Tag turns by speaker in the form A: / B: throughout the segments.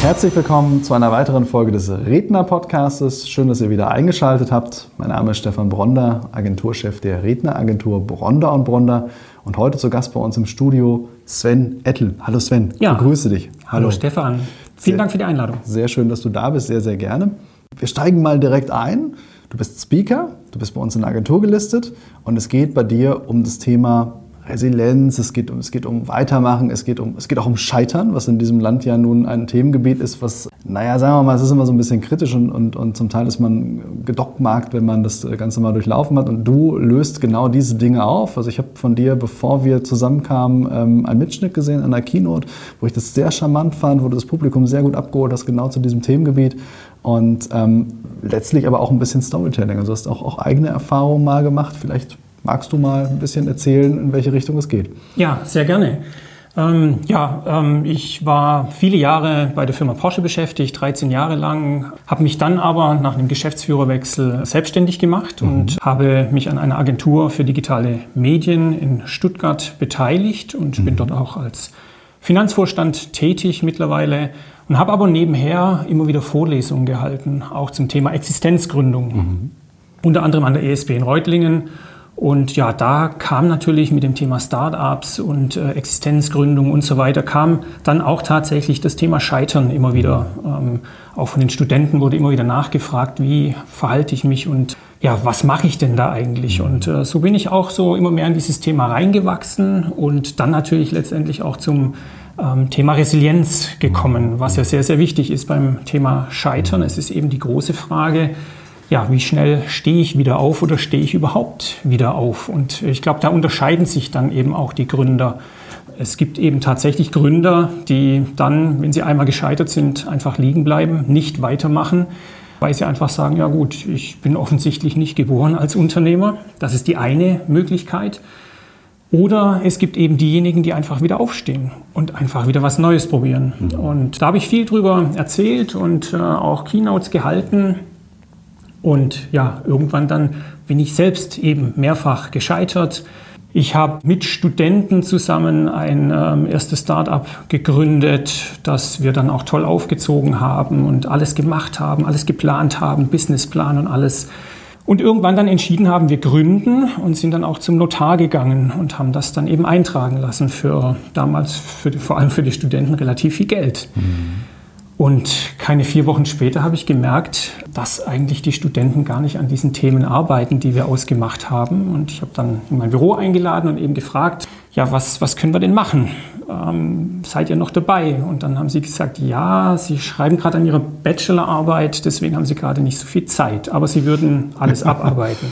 A: Herzlich willkommen zu einer weiteren Folge des Redner-Podcastes. Schön, dass ihr wieder eingeschaltet habt. Mein Name ist Stefan Bronder, Agenturchef der Redneragentur Bronder und Bronder. Und heute zu Gast bei uns im Studio Sven Ettel. Hallo Sven,
B: ja.
A: ich grüße dich.
B: Hallo, Hallo Stefan. Vielen
A: sehr,
B: Dank für die Einladung.
A: Sehr schön, dass du da bist, sehr, sehr gerne. Wir steigen mal direkt ein. Du bist Speaker, du bist bei uns in der Agentur gelistet und es geht bei dir um das Thema Resilienz, es geht, um, es geht um Weitermachen, es geht, um, es geht auch um Scheitern, was in diesem Land ja nun ein Themengebiet ist, was, naja, sagen wir mal, es ist immer so ein bisschen kritisch und, und, und zum Teil ist man gedockmarkt, wenn man das Ganze mal durchlaufen hat. Und du löst genau diese Dinge auf. Also ich habe von dir, bevor wir zusammenkamen, ähm, einen Mitschnitt gesehen an der Keynote, wo ich das sehr charmant fand, wo du das Publikum sehr gut abgeholt hast, genau zu diesem Themengebiet. Und ähm, letztlich aber auch ein bisschen Storytelling. Also du hast auch, auch eigene Erfahrungen mal gemacht. Vielleicht Magst du mal ein bisschen erzählen, in welche Richtung es geht?
B: Ja, sehr gerne. Ähm, ja, ähm, ich war viele Jahre bei der Firma Porsche beschäftigt, 13 Jahre lang, habe mich dann aber nach einem Geschäftsführerwechsel selbstständig gemacht mhm. und habe mich an einer Agentur für digitale Medien in Stuttgart beteiligt und mhm. bin dort auch als Finanzvorstand tätig mittlerweile und habe aber nebenher immer wieder Vorlesungen gehalten, auch zum Thema Existenzgründung. Mhm. Unter anderem an der ESB in Reutlingen und ja, da kam natürlich mit dem Thema Startups und äh, Existenzgründung und so weiter, kam dann auch tatsächlich das Thema Scheitern immer wieder. Ähm, auch von den Studenten wurde immer wieder nachgefragt, wie verhalte ich mich und ja, was mache ich denn da eigentlich? Und äh, so bin ich auch so immer mehr in dieses Thema reingewachsen und dann natürlich letztendlich auch zum ähm, Thema Resilienz gekommen, was ja sehr, sehr wichtig ist beim Thema Scheitern. Es ist eben die große Frage, ja, wie schnell stehe ich wieder auf oder stehe ich überhaupt wieder auf? Und ich glaube, da unterscheiden sich dann eben auch die Gründer. Es gibt eben tatsächlich Gründer, die dann, wenn sie einmal gescheitert sind, einfach liegen bleiben, nicht weitermachen, weil sie einfach sagen, ja gut, ich bin offensichtlich nicht geboren als Unternehmer. Das ist die eine Möglichkeit. Oder es gibt eben diejenigen, die einfach wieder aufstehen und einfach wieder was Neues probieren. Mhm. Und da habe ich viel drüber erzählt und äh, auch Keynotes gehalten. Und ja, irgendwann dann bin ich selbst eben mehrfach gescheitert. Ich habe mit Studenten zusammen ein ähm, erstes Start-up gegründet, das wir dann auch toll aufgezogen haben und alles gemacht haben, alles geplant haben, Businessplan und alles. Und irgendwann dann entschieden haben, wir gründen und sind dann auch zum Notar gegangen und haben das dann eben eintragen lassen für damals, für vor allem für die Studenten, relativ viel Geld. Mhm. Und keine vier Wochen später habe ich gemerkt, dass eigentlich die Studenten gar nicht an diesen Themen arbeiten, die wir ausgemacht haben. Und ich habe dann in mein Büro eingeladen und eben gefragt, ja, was, was können wir denn machen? Ähm, seid ihr noch dabei? Und dann haben sie gesagt, ja, sie schreiben gerade an ihrer Bachelorarbeit, deswegen haben sie gerade nicht so viel Zeit, aber sie würden alles abarbeiten.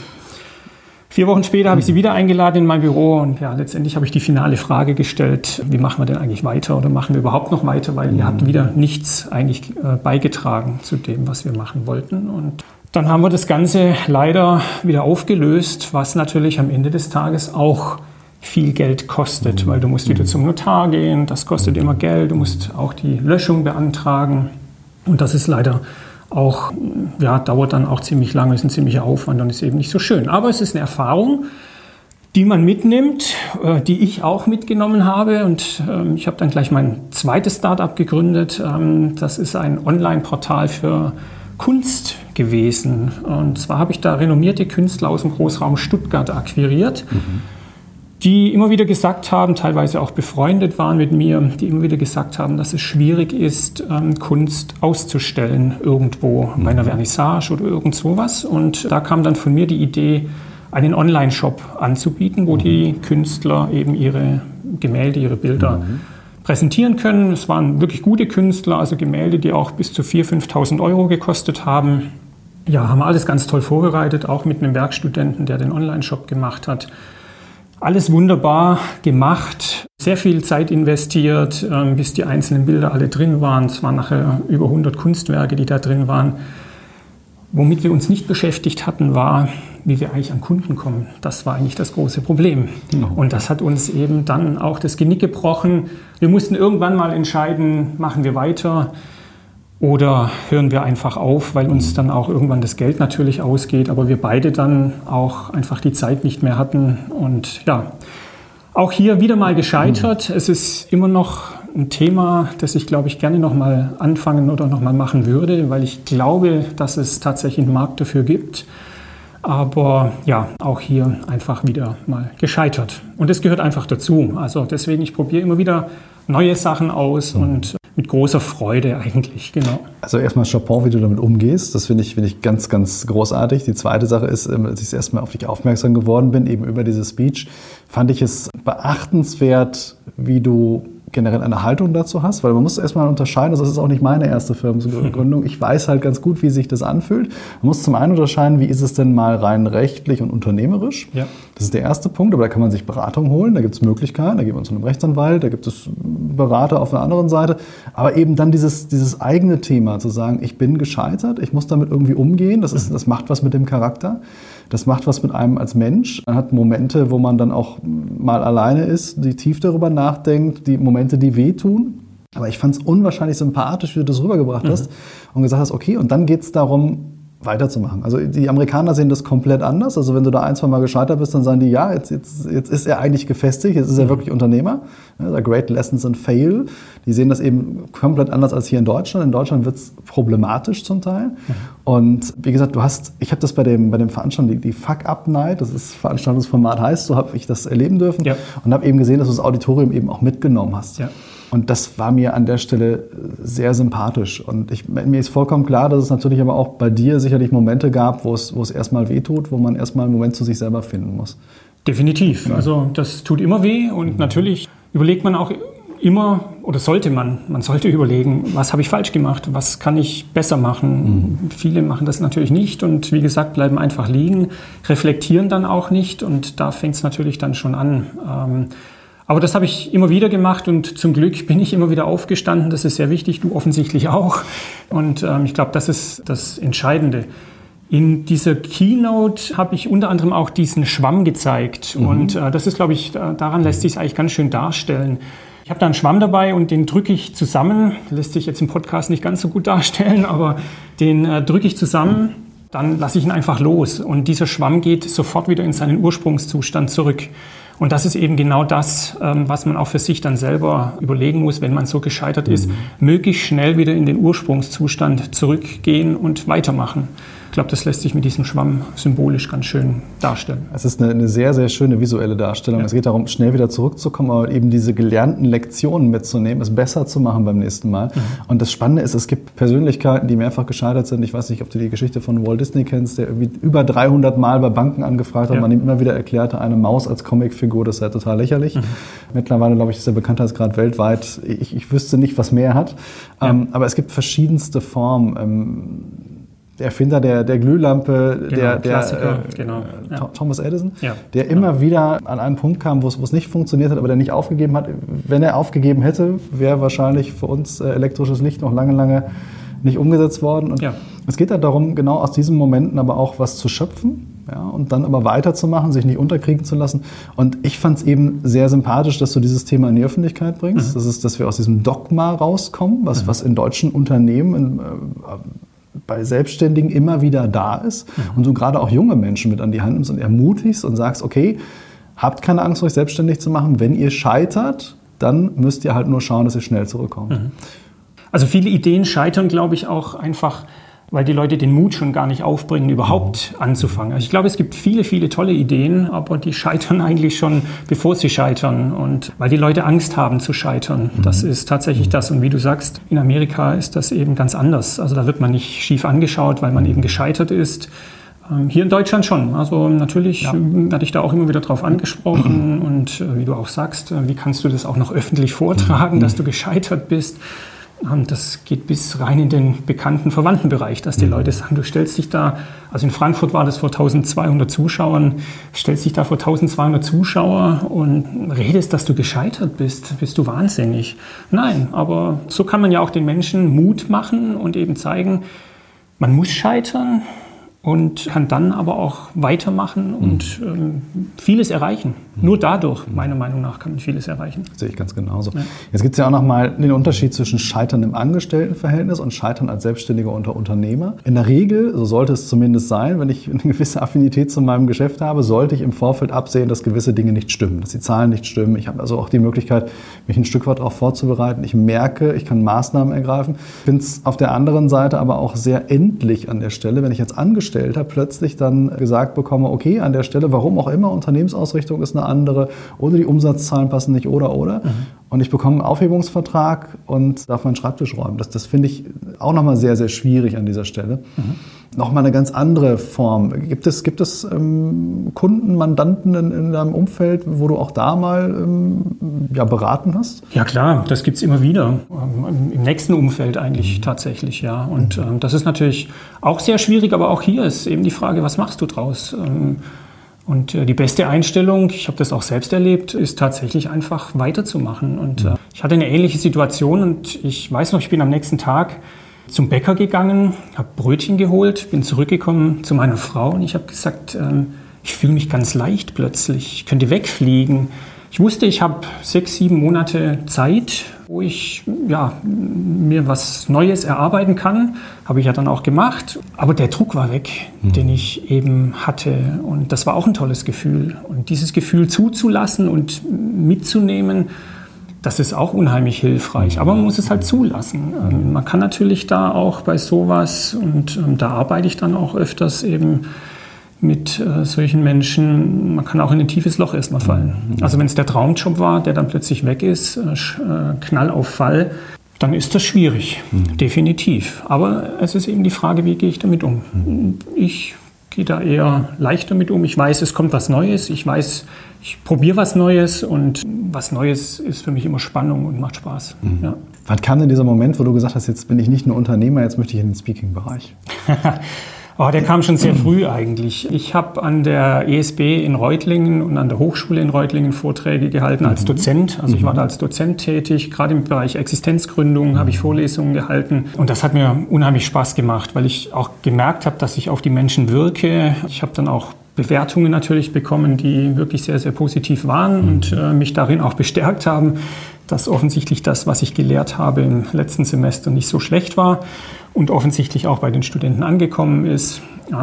B: Vier Wochen später habe ich sie wieder eingeladen in mein Büro und ja, letztendlich habe ich die finale Frage gestellt, wie machen wir denn eigentlich weiter oder machen wir überhaupt noch weiter, weil ihr habt wieder nichts eigentlich äh, beigetragen zu dem, was wir machen wollten. Und dann haben wir das Ganze leider wieder aufgelöst, was natürlich am Ende des Tages auch viel Geld kostet, weil du musst wieder zum Notar gehen, das kostet immer Geld, du musst auch die Löschung beantragen. Und das ist leider auch, ja, dauert dann auch ziemlich lange, ist ein ziemlicher Aufwand und ist eben nicht so schön. Aber es ist eine Erfahrung, die man mitnimmt, äh, die ich auch mitgenommen habe. Und ähm, ich habe dann gleich mein zweites Startup gegründet. Ähm, das ist ein Online-Portal für Kunst gewesen. Und zwar habe ich da renommierte Künstler aus dem Großraum Stuttgart akquiriert. Mhm die immer wieder gesagt haben, teilweise auch befreundet waren mit mir, die immer wieder gesagt haben, dass es schwierig ist, ähm, Kunst auszustellen irgendwo bei einer mhm. Vernissage oder irgend sowas. Und da kam dann von mir die Idee, einen Online-Shop anzubieten, wo mhm. die Künstler eben ihre Gemälde, ihre Bilder mhm. präsentieren können. Es waren wirklich gute Künstler, also Gemälde, die auch bis zu 4.000, 5.000 Euro gekostet haben. Ja, haben alles ganz toll vorbereitet, auch mit einem Werkstudenten, der den Online-Shop gemacht hat. Alles wunderbar gemacht, sehr viel Zeit investiert, ähm, bis die einzelnen Bilder alle drin waren. Es waren nachher über 100 Kunstwerke, die da drin waren. Womit wir uns nicht beschäftigt hatten, war, wie wir eigentlich an Kunden kommen. Das war eigentlich das große Problem. Genau. Und das hat uns eben dann auch das Genick gebrochen. Wir mussten irgendwann mal entscheiden, machen wir weiter oder hören wir einfach auf, weil uns dann auch irgendwann das Geld natürlich ausgeht, aber wir beide dann auch einfach die Zeit nicht mehr hatten. Und ja, auch hier wieder mal gescheitert. Es ist immer noch ein Thema, das ich, glaube ich, gerne nochmal anfangen oder nochmal machen würde, weil ich glaube, dass es tatsächlich einen Markt dafür gibt. Aber ja, auch hier einfach wieder mal gescheitert. Und es gehört einfach dazu. Also deswegen, ich probiere immer wieder neue Sachen aus mhm. und mit großer Freude eigentlich, genau.
A: Also erstmal Chapeau, wie du damit umgehst. Das finde ich, finde ich ganz, ganz großartig. Die zweite Sache ist, ähm, als ich erstmal auf dich aufmerksam geworden bin, eben über diese Speech, fand ich es beachtenswert, wie du generell eine Haltung dazu hast, weil man muss erstmal unterscheiden, das ist auch nicht meine erste Firmengründung. Ich weiß halt ganz gut, wie sich das anfühlt. Man muss zum einen unterscheiden, wie ist es denn mal rein rechtlich und unternehmerisch. Ja. Das ist der erste Punkt, aber da kann man sich Beratung holen, da gibt es Möglichkeiten, da geht man zu einem Rechtsanwalt, da gibt es Berater auf der anderen Seite. Aber eben dann dieses, dieses eigene Thema, zu sagen, ich bin gescheitert, ich muss damit irgendwie umgehen, das, ist, das macht was mit dem Charakter. Das macht was mit einem als Mensch. Man hat Momente, wo man dann auch mal alleine ist, die tief darüber nachdenkt, die Momente, die wehtun. Aber ich fand es unwahrscheinlich sympathisch, wie du das rübergebracht mhm. hast und gesagt hast, okay, und dann geht es darum, weiterzumachen. Also die Amerikaner sehen das komplett anders. Also wenn du da ein, zwei Mal gescheitert bist, dann sagen die, ja, jetzt, jetzt, jetzt ist er eigentlich gefestigt, jetzt ist er mhm. wirklich Unternehmer. Ja, Great Lessons in Fail. Die sehen das eben komplett anders als hier in Deutschland. In Deutschland wird es problematisch zum Teil. Mhm. Und wie gesagt, du hast, ich habe das bei dem, bei dem Veranstaltung, die, die Fuck-Up-Night, das ist Veranstaltungsformat heißt, so habe ich das erleben dürfen ja. und habe eben gesehen, dass du das Auditorium eben auch mitgenommen hast. Ja. Und das war mir an der Stelle sehr sympathisch. Und ich, mir ist vollkommen klar, dass es natürlich aber auch bei dir sicherlich Momente gab, wo es, wo es erstmal wehtut, wo man erstmal einen Moment zu sich selber finden muss.
B: Definitiv. Ja. Also das tut immer weh und mhm. natürlich überlegt man auch immer oder sollte man, man sollte überlegen, was habe ich falsch gemacht, was kann ich besser machen. Mhm. Viele machen das natürlich nicht und wie gesagt bleiben einfach liegen, reflektieren dann auch nicht und da fängt es natürlich dann schon an. Ähm, aber das habe ich immer wieder gemacht und zum Glück bin ich immer wieder aufgestanden. Das ist sehr wichtig, du offensichtlich auch. Und ähm, ich glaube, das ist das Entscheidende. In dieser Keynote habe ich unter anderem auch diesen Schwamm gezeigt. Mhm. Und äh, das ist, glaube ich, daran lässt sich es eigentlich ganz schön darstellen. Ich habe da einen Schwamm dabei und den drücke ich zusammen. Lässt sich jetzt im Podcast nicht ganz so gut darstellen, aber den äh, drücke ich zusammen. Dann lasse ich ihn einfach los. Und dieser Schwamm geht sofort wieder in seinen Ursprungszustand zurück. Und das ist eben genau das, ähm, was man auch für sich dann selber überlegen muss, wenn man so gescheitert ist, mhm. möglichst schnell wieder in den Ursprungszustand zurückgehen und weitermachen glaube, das lässt sich mit diesem Schwamm symbolisch ganz schön darstellen.
A: Es ist eine, eine sehr, sehr schöne visuelle Darstellung. Ja. Es geht darum, schnell wieder zurückzukommen, aber eben diese gelernten Lektionen mitzunehmen, es besser zu machen beim nächsten Mal. Mhm. Und das Spannende ist, es gibt Persönlichkeiten, die mehrfach gescheitert sind. Ich weiß nicht, ob du die Geschichte von Walt Disney kennst, der irgendwie über 300 Mal bei Banken angefragt hat. Ja. Man ihm immer wieder erklärte, eine Maus als Comicfigur, das sei total lächerlich. Mhm. Mittlerweile, glaube ich, ist der Bekanntheitsgrad weltweit. Ich, ich wüsste nicht, was mehr hat. Ja. Ähm, aber es gibt verschiedenste Formen. Ähm, der Erfinder der, der Glühlampe, genau, der, der äh, genau. Ja. Thomas Edison, ja, der genau. immer wieder an einen Punkt kam, wo es nicht funktioniert hat, aber der nicht aufgegeben hat. Wenn er aufgegeben hätte, wäre wahrscheinlich für uns äh, elektrisches Licht noch lange, lange nicht umgesetzt worden. Und ja. es geht halt darum, genau aus diesen Momenten aber auch was zu schöpfen ja, und dann aber weiterzumachen, sich nicht unterkriegen zu lassen. Und ich fand es eben sehr sympathisch, dass du dieses Thema in die Öffentlichkeit bringst. Mhm. Das ist, dass wir aus diesem Dogma rauskommen, was, mhm. was in deutschen Unternehmen in, äh, bei Selbstständigen immer wieder da ist mhm. und du gerade auch junge Menschen mit an die Hand nimmst und ermutigst und sagst, okay, habt keine Angst, euch selbstständig zu machen. Wenn ihr scheitert, dann müsst ihr halt nur schauen, dass ihr schnell zurückkommt. Mhm.
B: Also viele Ideen scheitern, glaube ich, auch einfach weil die Leute den Mut schon gar nicht aufbringen, überhaupt anzufangen. Also ich glaube, es gibt viele, viele tolle Ideen, aber die scheitern eigentlich schon, bevor sie scheitern. Und weil die Leute Angst haben zu scheitern. Mhm. Das ist tatsächlich das. Und wie du sagst, in Amerika ist das eben ganz anders. Also da wird man nicht schief angeschaut, weil man eben gescheitert ist. Ähm, hier in Deutschland schon. Also natürlich ja. werde ich da auch immer wieder drauf angesprochen. Und äh, wie du auch sagst, äh, wie kannst du das auch noch öffentlich vortragen, mhm. dass du gescheitert bist? Das geht bis rein in den bekannten Verwandtenbereich, dass die mhm. Leute sagen, du stellst dich da, also in Frankfurt war das vor 1200 Zuschauern, stellst dich da vor 1200 Zuschauer und redest, dass du gescheitert bist, bist du wahnsinnig. Nein, aber so kann man ja auch den Menschen Mut machen und eben zeigen, man muss scheitern und kann dann aber auch weitermachen und ähm, vieles erreichen. Nur dadurch, meiner Meinung nach, kann man vieles erreichen.
A: Sehe ich ganz genauso. Ja. Jetzt gibt es ja auch nochmal den Unterschied zwischen Scheitern im Angestelltenverhältnis und Scheitern als Selbstständiger unter Unternehmer. In der Regel, so sollte es zumindest sein, wenn ich eine gewisse Affinität zu meinem Geschäft habe, sollte ich im Vorfeld absehen, dass gewisse Dinge nicht stimmen, dass die Zahlen nicht stimmen. Ich habe also auch die Möglichkeit, mich ein Stück weit darauf vorzubereiten. Ich merke, ich kann Maßnahmen ergreifen. Ich finde es auf der anderen Seite aber auch sehr endlich an der Stelle, wenn ich als Angestellter Angestellter plötzlich dann gesagt bekomme, okay, an der Stelle, warum auch immer, Unternehmensausrichtung ist eine andere oder die Umsatzzahlen passen nicht oder oder. Mhm. Und ich bekomme einen Aufhebungsvertrag und darf meinen Schreibtisch räumen. Das, das finde ich auch nochmal sehr, sehr schwierig an dieser Stelle. Mhm. Nochmal eine ganz andere Form. Gibt es, gibt es ähm, Kunden, Mandanten in, in, deinem Umfeld, wo du auch da mal ähm, ja, beraten hast?
B: Ja klar, das gibt es immer wieder. Ähm, Im nächsten Umfeld eigentlich mhm. tatsächlich, ja. Und mhm. ähm, das ist natürlich auch sehr schwierig, aber auch hier ist eben die Frage, was machst du draus? Und äh, die beste Einstellung, ich habe das auch selbst erlebt, ist tatsächlich einfach weiterzumachen. Und äh, ich hatte eine ähnliche Situation und ich weiß noch, ich bin am nächsten Tag zum Bäcker gegangen, habe Brötchen geholt, bin zurückgekommen zu meiner Frau und ich habe gesagt, ähm, ich fühle mich ganz leicht plötzlich, ich könnte wegfliegen. Ich wusste, ich habe sechs, sieben Monate Zeit, wo ich ja, mir was Neues erarbeiten kann. Habe ich ja dann auch gemacht. Aber der Druck war weg, mhm. den ich eben hatte. Und das war auch ein tolles Gefühl. Und dieses Gefühl zuzulassen und mitzunehmen, das ist auch unheimlich hilfreich. Aber man muss es halt zulassen. Ähm, man kann natürlich da auch bei sowas, und ähm, da arbeite ich dann auch öfters eben mit äh, solchen Menschen, man kann auch in ein tiefes Loch erstmal fallen. Mhm. Also wenn es der Traumjob war, der dann plötzlich weg ist, äh, äh, Knall auf Fall, dann ist das schwierig, mhm. definitiv. Aber es ist eben die Frage, wie gehe ich damit um? Mhm. Ich gehe da eher leicht damit um. Ich weiß, es kommt was Neues. Ich weiß, ich probiere was Neues und was Neues ist für mich immer Spannung und macht Spaß.
A: Mhm. Ja. Wann kam denn dieser Moment, wo du gesagt hast, jetzt bin ich nicht nur Unternehmer, jetzt möchte ich in den Speaking-Bereich?
B: Oh, der kam schon sehr früh eigentlich. Ich habe an der ESB in Reutlingen und an der Hochschule in Reutlingen Vorträge gehalten als mhm. Dozent. Also ich war da als Dozent tätig. Gerade im Bereich Existenzgründung habe ich Vorlesungen gehalten. Und das hat mir unheimlich Spaß gemacht, weil ich auch gemerkt habe, dass ich auf die Menschen wirke. Ich habe dann auch Bewertungen natürlich bekommen, die wirklich sehr, sehr positiv waren und äh, mich darin auch bestärkt haben, dass offensichtlich das, was ich gelehrt habe im letzten Semester, nicht so schlecht war und offensichtlich auch bei den Studenten angekommen ist.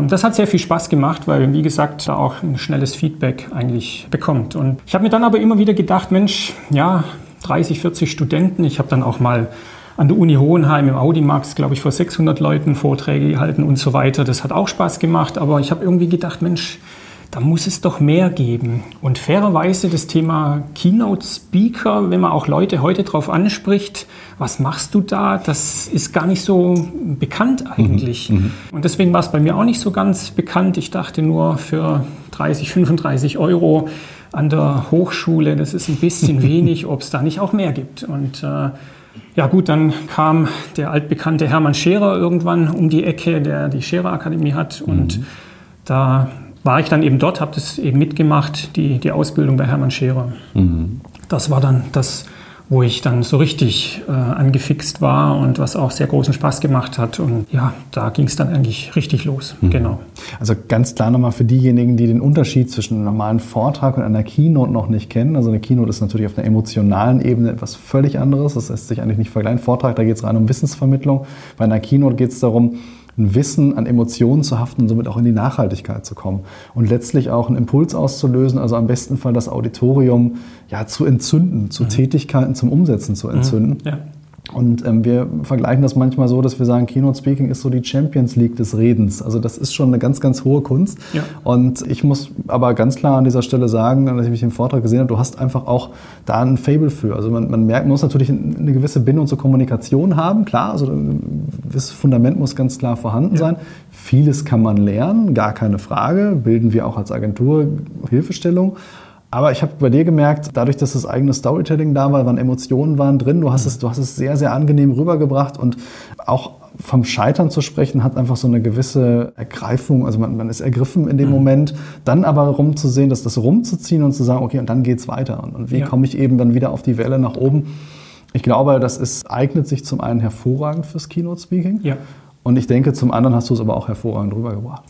B: Das hat sehr viel Spaß gemacht, weil, wie gesagt, da auch ein schnelles Feedback eigentlich bekommt. Und ich habe mir dann aber immer wieder gedacht, Mensch, ja, 30, 40 Studenten. Ich habe dann auch mal an der Uni Hohenheim im Audimax, glaube ich, vor 600 Leuten Vorträge gehalten und so weiter. Das hat auch Spaß gemacht, aber ich habe irgendwie gedacht, Mensch, da muss es doch mehr geben. Und fairerweise das Thema Keynote Speaker, wenn man auch Leute heute darauf anspricht, was machst du da, das ist gar nicht so bekannt eigentlich. Mhm, mhm. Und deswegen war es bei mir auch nicht so ganz bekannt. Ich dachte nur für 30, 35 Euro an der Hochschule, das ist ein bisschen wenig, ob es da nicht auch mehr gibt. Und äh, ja gut, dann kam der altbekannte Hermann Scherer irgendwann um die Ecke, der die Scherer Akademie hat. Und mhm. da war ich dann eben dort, habe das eben mitgemacht, die, die Ausbildung bei Hermann Scherer. Mhm. Das war dann das, wo ich dann so richtig äh, angefixt war und was auch sehr großen Spaß gemacht hat. Und ja, da ging es dann eigentlich richtig los. Mhm. Genau.
A: Also ganz klar nochmal für diejenigen, die den Unterschied zwischen einem normalen Vortrag und einer Keynote noch nicht kennen. Also eine Keynote ist natürlich auf einer emotionalen Ebene etwas völlig anderes. Das lässt sich eigentlich nicht vergleichen. Vortrag, da geht es rein um Wissensvermittlung. Bei einer Keynote geht es darum, ein Wissen an Emotionen zu haften und somit auch in die Nachhaltigkeit zu kommen. Und letztlich auch einen Impuls auszulösen, also am besten Fall das Auditorium ja, zu entzünden, zu mhm. Tätigkeiten zum Umsetzen zu entzünden. Mhm. Ja. Und ähm, wir vergleichen das manchmal so, dass wir sagen, Keynote Speaking ist so die Champions League des Redens. Also das ist schon eine ganz, ganz hohe Kunst. Ja. Und ich muss aber ganz klar an dieser Stelle sagen, dass ich mich im Vortrag gesehen habe, du hast einfach auch da ein Fable für. Also man, man merkt, man muss natürlich eine gewisse Bindung zur Kommunikation haben, klar. Also ein gewisses Fundament muss ganz klar vorhanden ja. sein. Vieles kann man lernen, gar keine Frage. Bilden wir auch als Agentur Hilfestellung. Aber ich habe bei dir gemerkt, dadurch, dass das eigene Storytelling da war, waren Emotionen waren drin, du hast, es, du hast es sehr, sehr angenehm rübergebracht und auch vom Scheitern zu sprechen, hat einfach so eine gewisse Ergreifung, also man, man ist ergriffen in dem mhm. Moment, dann aber rumzusehen, dass das rumzuziehen und zu sagen, okay, und dann geht's weiter. Und, und wie ja. komme ich eben dann wieder auf die Welle nach oben? Ich glaube, das ist, eignet sich zum einen hervorragend fürs Keynote-Speaking. Ja. Und ich denke, zum anderen hast du es aber auch hervorragend rübergebracht.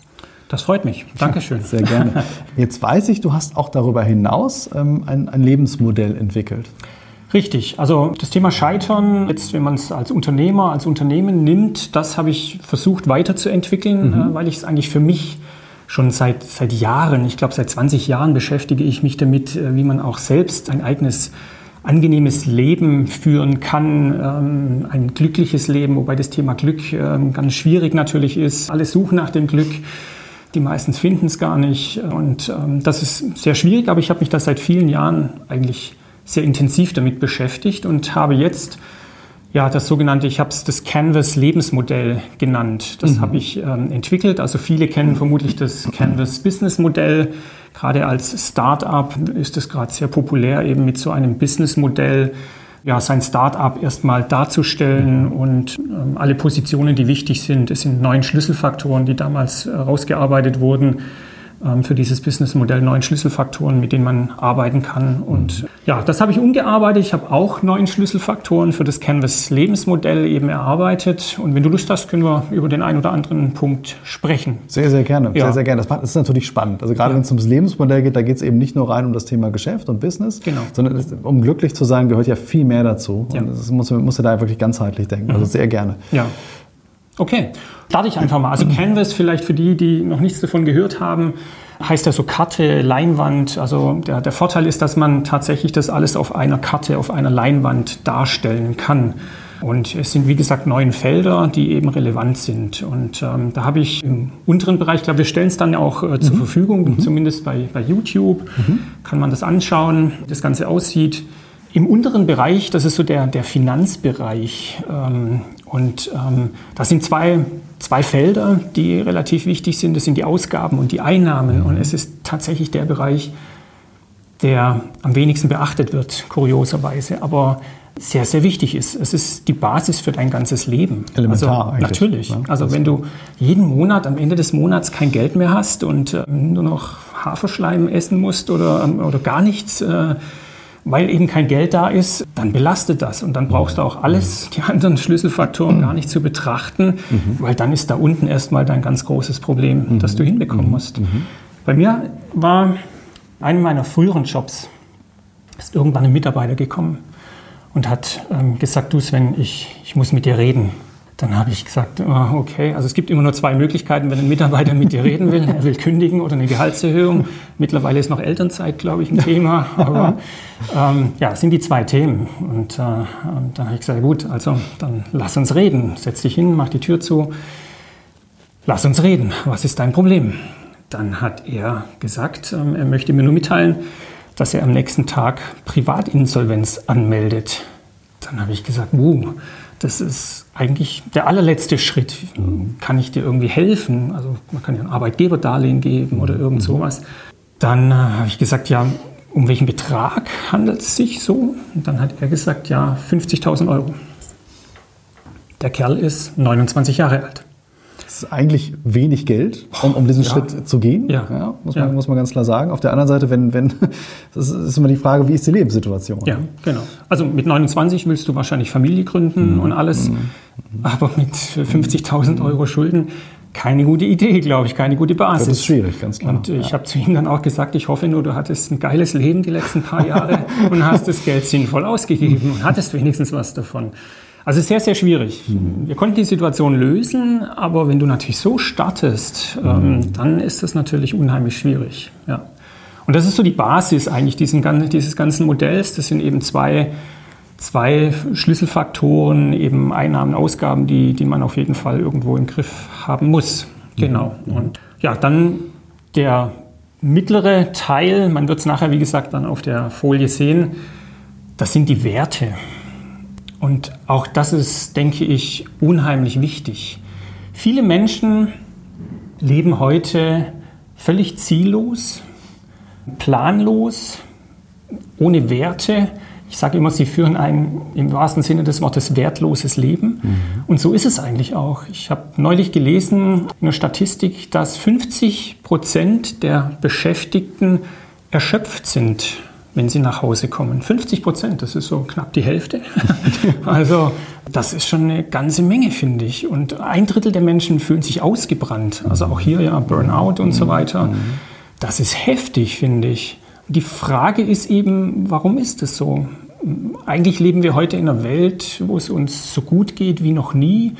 B: Das freut mich. Dankeschön.
A: Sehr gerne. Jetzt weiß ich, du hast auch darüber hinaus ähm, ein, ein Lebensmodell entwickelt.
B: Richtig. Also das Thema Scheitern, jetzt wenn man es als Unternehmer, als Unternehmen nimmt, das habe ich versucht weiterzuentwickeln, mhm. äh, weil ich es eigentlich für mich schon seit, seit Jahren, ich glaube seit 20 Jahren beschäftige ich mich damit, äh, wie man auch selbst ein eigenes angenehmes Leben führen kann, ähm, ein glückliches Leben, wobei das Thema Glück ähm, ganz schwierig natürlich ist. Alle suchen nach dem Glück. Die meisten finden es gar nicht. Und ähm, das ist sehr schwierig, aber ich habe mich da seit vielen Jahren eigentlich sehr intensiv damit beschäftigt und habe jetzt ja, das sogenannte, ich habe es das Canvas Lebensmodell genannt. Das mhm. habe ich ähm, entwickelt. Also viele kennen vermutlich das Canvas Business Modell. Gerade als Startup ist es gerade sehr populär, eben mit so einem Business Modell ja, sein Startup erstmal darzustellen und ähm, alle Positionen, die wichtig sind. Es sind neun Schlüsselfaktoren, die damals äh, rausgearbeitet wurden für dieses Businessmodell neun Schlüsselfaktoren, mit denen man arbeiten kann. Und ja, das habe ich umgearbeitet. Ich habe auch neun Schlüsselfaktoren für das Canvas Lebensmodell eben erarbeitet. Und wenn du Lust hast, können wir über den einen oder anderen Punkt sprechen.
A: Sehr, sehr gerne. Ja. Sehr, sehr gerne. Das ist natürlich spannend. Also gerade ja. wenn es ums Lebensmodell geht, da geht es eben nicht nur rein um das Thema Geschäft und Business, genau. sondern um glücklich zu sein, gehört ja viel mehr dazu. Ja. Und das muss, muss da wirklich ganzheitlich denken. Also mhm. sehr gerne.
B: Ja. Okay, starte ich einfach mal. Also Canvas vielleicht für die, die noch nichts davon gehört haben, heißt ja so Karte, Leinwand. Also der, der Vorteil ist, dass man tatsächlich das alles auf einer Karte, auf einer Leinwand darstellen kann. Und es sind, wie gesagt, neun Felder, die eben relevant sind. Und ähm, da habe ich im unteren Bereich, ich glaube, wir stellen es dann auch äh, zur mhm. Verfügung, mhm. zumindest bei, bei YouTube, mhm. kann man das anschauen, wie das Ganze aussieht. Im unteren Bereich, das ist so der, der Finanzbereich. Ähm, und ähm, das sind zwei, zwei Felder, die relativ wichtig sind. Das sind die Ausgaben und die Einnahmen. Und es ist tatsächlich der Bereich, der am wenigsten beachtet wird, kurioserweise, aber sehr, sehr wichtig ist. Es ist die Basis für dein ganzes Leben.
A: Elementar
B: also, Natürlich. Ne? Also wenn du jeden Monat, am Ende des Monats kein Geld mehr hast und äh, nur noch Haferschleim essen musst oder, ähm, oder gar nichts, äh, weil eben kein Geld da ist, dann belastet das. Und dann brauchst du auch alles, die anderen Schlüsselfaktoren gar nicht zu betrachten, mhm. weil dann ist da unten erstmal dein ganz großes Problem, mhm. das du hinbekommen mhm. musst. Mhm. Bei mir war einer meiner früheren Jobs, ist irgendwann ein Mitarbeiter gekommen und hat ähm, gesagt, du Sven, ich, ich muss mit dir reden. Dann habe ich gesagt, ah, okay, also es gibt immer nur zwei Möglichkeiten, wenn ein Mitarbeiter mit dir reden will. Er will kündigen oder eine Gehaltserhöhung. Mittlerweile ist noch Elternzeit, glaube ich, ein Thema. Aber ähm, ja, es sind die zwei Themen. Und äh, dann habe ich gesagt, gut, also dann lass uns reden. Setz dich hin, mach die Tür zu. Lass uns reden. Was ist dein Problem? Dann hat er gesagt, ähm, er möchte mir nur mitteilen, dass er am nächsten Tag Privatinsolvenz anmeldet. Dann habe ich gesagt, uh, das ist eigentlich der allerletzte Schritt. Kann ich dir irgendwie helfen? Also man kann ja ein Arbeitgeberdarlehen geben oder irgend mhm. sowas. Dann äh, habe ich gesagt, ja, um welchen Betrag handelt es sich so? Und dann hat er gesagt, ja, 50.000 Euro. Der Kerl ist 29 Jahre alt.
A: Ist eigentlich wenig Geld, um, um diesen ja. Schritt zu gehen. Ja. ja, muss, man, ja. muss man ganz klar sagen. Auf der anderen Seite, wenn, wenn, das ist immer die Frage, wie ist die Lebenssituation?
B: Ja, genau. Also mit 29 willst du wahrscheinlich Familie gründen mhm. und alles, mhm. aber mit 50.000 Euro Schulden keine gute Idee, glaube ich, keine gute Basis.
A: Das ist schwierig, ganz klar.
B: Und ich habe zu ihm dann auch gesagt, ich hoffe nur, du hattest ein geiles Leben die letzten paar Jahre und hast das Geld sinnvoll ausgegeben und hattest wenigstens was davon. Also sehr, sehr schwierig. Mhm. Wir konnten die Situation lösen, aber wenn du natürlich so startest, ähm, mhm. dann ist das natürlich unheimlich schwierig. Ja. Und das ist so die Basis eigentlich diesen, dieses ganzen Modells. Das sind eben zwei, zwei Schlüsselfaktoren, eben Einnahmen, Ausgaben, die, die man auf jeden Fall irgendwo im Griff haben muss. Mhm. Genau. Und ja, dann der mittlere Teil, man wird es nachher, wie gesagt, dann auf der Folie sehen, das sind die Werte. Und auch das ist, denke ich, unheimlich wichtig. Viele Menschen leben heute völlig ziellos, planlos, ohne Werte. Ich sage immer, sie führen ein im wahrsten Sinne des Wortes wertloses Leben. Mhm. Und so ist es eigentlich auch. Ich habe neulich gelesen in der Statistik, dass 50 Prozent der Beschäftigten erschöpft sind wenn sie nach Hause kommen. 50 Prozent, das ist so knapp die Hälfte. also das ist schon eine ganze Menge, finde ich. Und ein Drittel der Menschen fühlen sich ausgebrannt. Also auch hier ja Burnout und so weiter. Das ist heftig, finde ich. Die Frage ist eben, warum ist es so? Eigentlich leben wir heute in einer Welt, wo es uns so gut geht wie noch nie.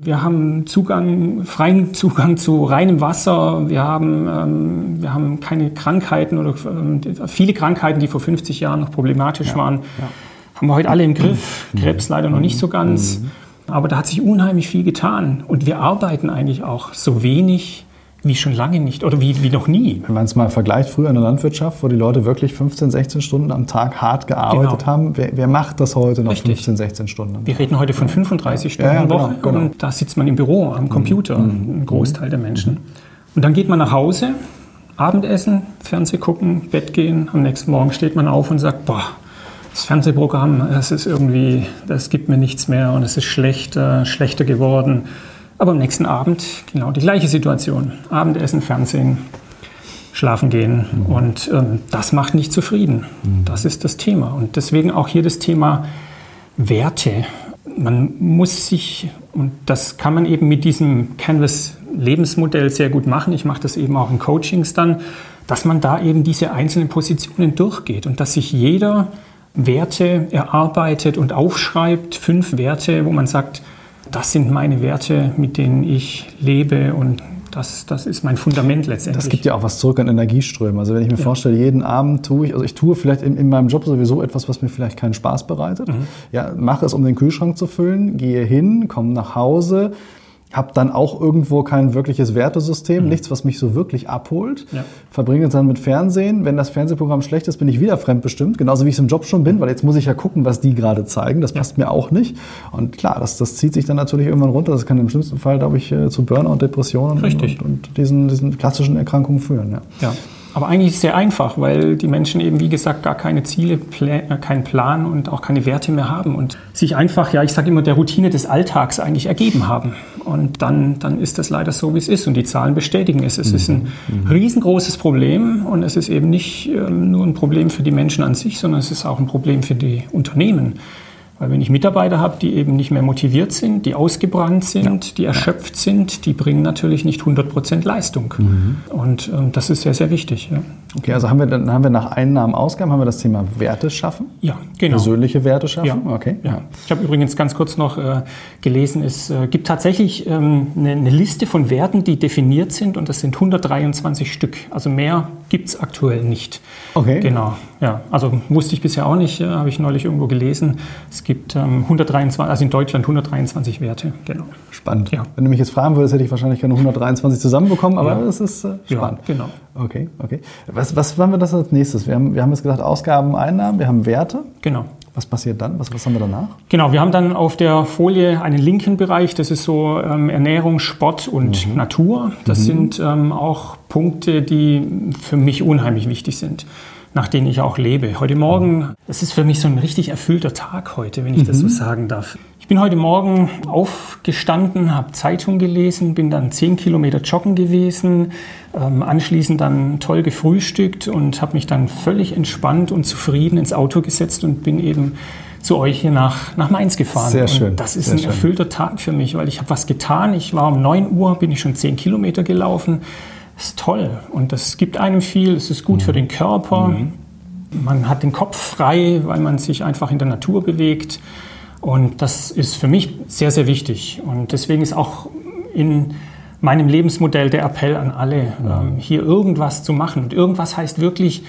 B: Wir haben Zugang, freien Zugang zu reinem Wasser. Wir haben, ähm, wir haben keine Krankheiten oder äh, viele Krankheiten, die vor 50 Jahren noch problematisch ja, waren, ja. haben wir heute alle im Griff. Mhm. Krebs leider noch nicht so ganz. Mhm. Aber da hat sich unheimlich viel getan. Und wir arbeiten eigentlich auch so wenig wie schon lange nicht oder wie, wie noch nie.
A: Wenn man es mal vergleicht, früher in der Landwirtschaft, wo die Leute wirklich 15, 16 Stunden am Tag hart gearbeitet genau. haben, wer, wer, macht das heute noch Richtig. 15, 16 Stunden?
B: Wir reden heute von 35 Stunden ja, ja, Woche genau, genau. und da sitzt man im Büro am Computer, mhm. ein Großteil der Menschen. Mhm. Und dann geht man nach Hause, Abendessen, Fernseh gucken, Bett gehen, am nächsten Morgen steht man auf und sagt, boah, das Fernsehprogramm, das ist irgendwie, das gibt mir nichts mehr und es ist schlechter, schlechter geworden. Aber am nächsten Abend genau die gleiche Situation. Abendessen, Fernsehen, schlafen gehen. Mhm. Und ähm, das macht nicht zufrieden. Mhm. Das ist das Thema. Und deswegen auch hier das Thema Werte. Man muss sich, und das kann man eben mit diesem Canvas-Lebensmodell sehr gut machen. Ich mache das eben auch in Coachings dann, dass man da eben diese einzelnen Positionen durchgeht und dass sich jeder Werte erarbeitet und aufschreibt, fünf Werte, wo man sagt, das sind meine Werte, mit denen ich lebe und das, das ist mein Fundament letztendlich.
A: Das gibt ja auch was zurück an Energieströmen. Also wenn ich mir ja. vorstelle, jeden Abend tue ich, also ich tue vielleicht in, in, meinem Job sowieso etwas, was mir vielleicht keinen Spaß bereitet. Mhm. Ja, mache es, um den Kühlschrank zu füllen, gehe hin, komme nach Hause, habe dann auch irgendwo kein wirkliches Wertesystem, mhm. nichts, was mich so wirklich abholt. Ja. Verbringe es dann mit Fernsehen. Wenn das Fernsehprogramm schlecht ist, bin ich wieder fremdbestimmt, genauso wie ich es im Job schon bin, weil jetzt muss ich ja gucken, was die gerade zeigen. Das passt ja. mir auch nicht. Und klar, das, das zieht sich dann natürlich irgendwann runter. Das kann im schlimmsten Fall, glaube ich, äh, zu Burnout, Depressionen und, und, und, diesen, diesen klassischen Erkrankungen führen.
B: Ja. ja. Aber eigentlich ist es sehr einfach, weil die Menschen eben, wie gesagt, gar keine Ziele, äh, keinen Plan und auch keine Werte mehr haben und sich einfach, ja, ich sage immer, der Routine des Alltags eigentlich ergeben haben. Und dann, dann ist das leider so, wie es ist. Und die Zahlen bestätigen es. Es mhm. ist ein mhm. riesengroßes Problem und es ist eben nicht ähm, nur ein Problem für die Menschen an sich, sondern es ist auch ein Problem für die Unternehmen. Weil wenn ich Mitarbeiter habe, die eben nicht mehr motiviert sind, die ausgebrannt sind, ja. die erschöpft sind, die bringen natürlich nicht 100 Prozent Leistung. Mhm. Und ähm, das ist sehr, sehr wichtig. Ja.
A: Okay, also haben wir, dann haben wir nach Einnahmen, Ausgaben, haben wir das Thema Werte schaffen?
B: Ja, genau.
A: Persönliche Werte schaffen?
B: Ja. Okay. Ja. Ich habe übrigens ganz kurz noch äh, gelesen, es äh, gibt tatsächlich ähm, eine, eine, Liste von Werten, die definiert sind und das sind 123 Stück. Also mehr gibt es aktuell nicht.
A: Okay.
B: Genau. Ja, also wusste ich bisher auch nicht, äh, habe ich neulich irgendwo gelesen. Es gibt ähm, 123, also in Deutschland 123 Werte. Genau.
A: Spannend. Ja. Wenn du mich jetzt fragen würdest, hätte ich wahrscheinlich keine 123 zusammenbekommen, aber es ist äh, spannend.
B: Ja, genau.
A: Okay, okay. Was, was waren wir das als nächstes? Wir haben, wir haben jetzt gesagt, Ausgaben, Einnahmen, wir haben Werte.
B: Genau.
A: Was passiert dann? Was, was haben wir danach?
B: Genau, wir haben dann auf der Folie einen linken Bereich, das ist so ähm, Ernährung, Sport und mhm. Natur. Das mhm. sind ähm, auch Punkte, die für mich unheimlich wichtig sind nach denen ich auch lebe. Heute Morgen, das ist für mich so ein richtig erfüllter Tag heute, wenn ich mhm. das so mhm. sagen darf. Ich bin heute Morgen aufgestanden, habe Zeitung gelesen, bin dann zehn Kilometer joggen gewesen, ähm, anschließend dann toll gefrühstückt und habe mich dann völlig entspannt und zufrieden ins Auto gesetzt und bin eben zu euch hier nach, nach Mainz gefahren.
A: Sehr schön.
B: Und das ist ein erfüllter Tag für mich, weil ich habe was getan. Ich war um 9 Uhr, bin ich schon 10 Kilometer gelaufen. Das ist toll und das gibt einem viel. Es ist gut mhm. für den Körper. Mhm. Man hat den Kopf frei, weil man sich einfach in der Natur bewegt. Und das ist für mich sehr, sehr wichtig. Und deswegen ist auch in meinem Lebensmodell der Appell an alle, ja. ähm, hier irgendwas zu machen. Und irgendwas heißt wirklich,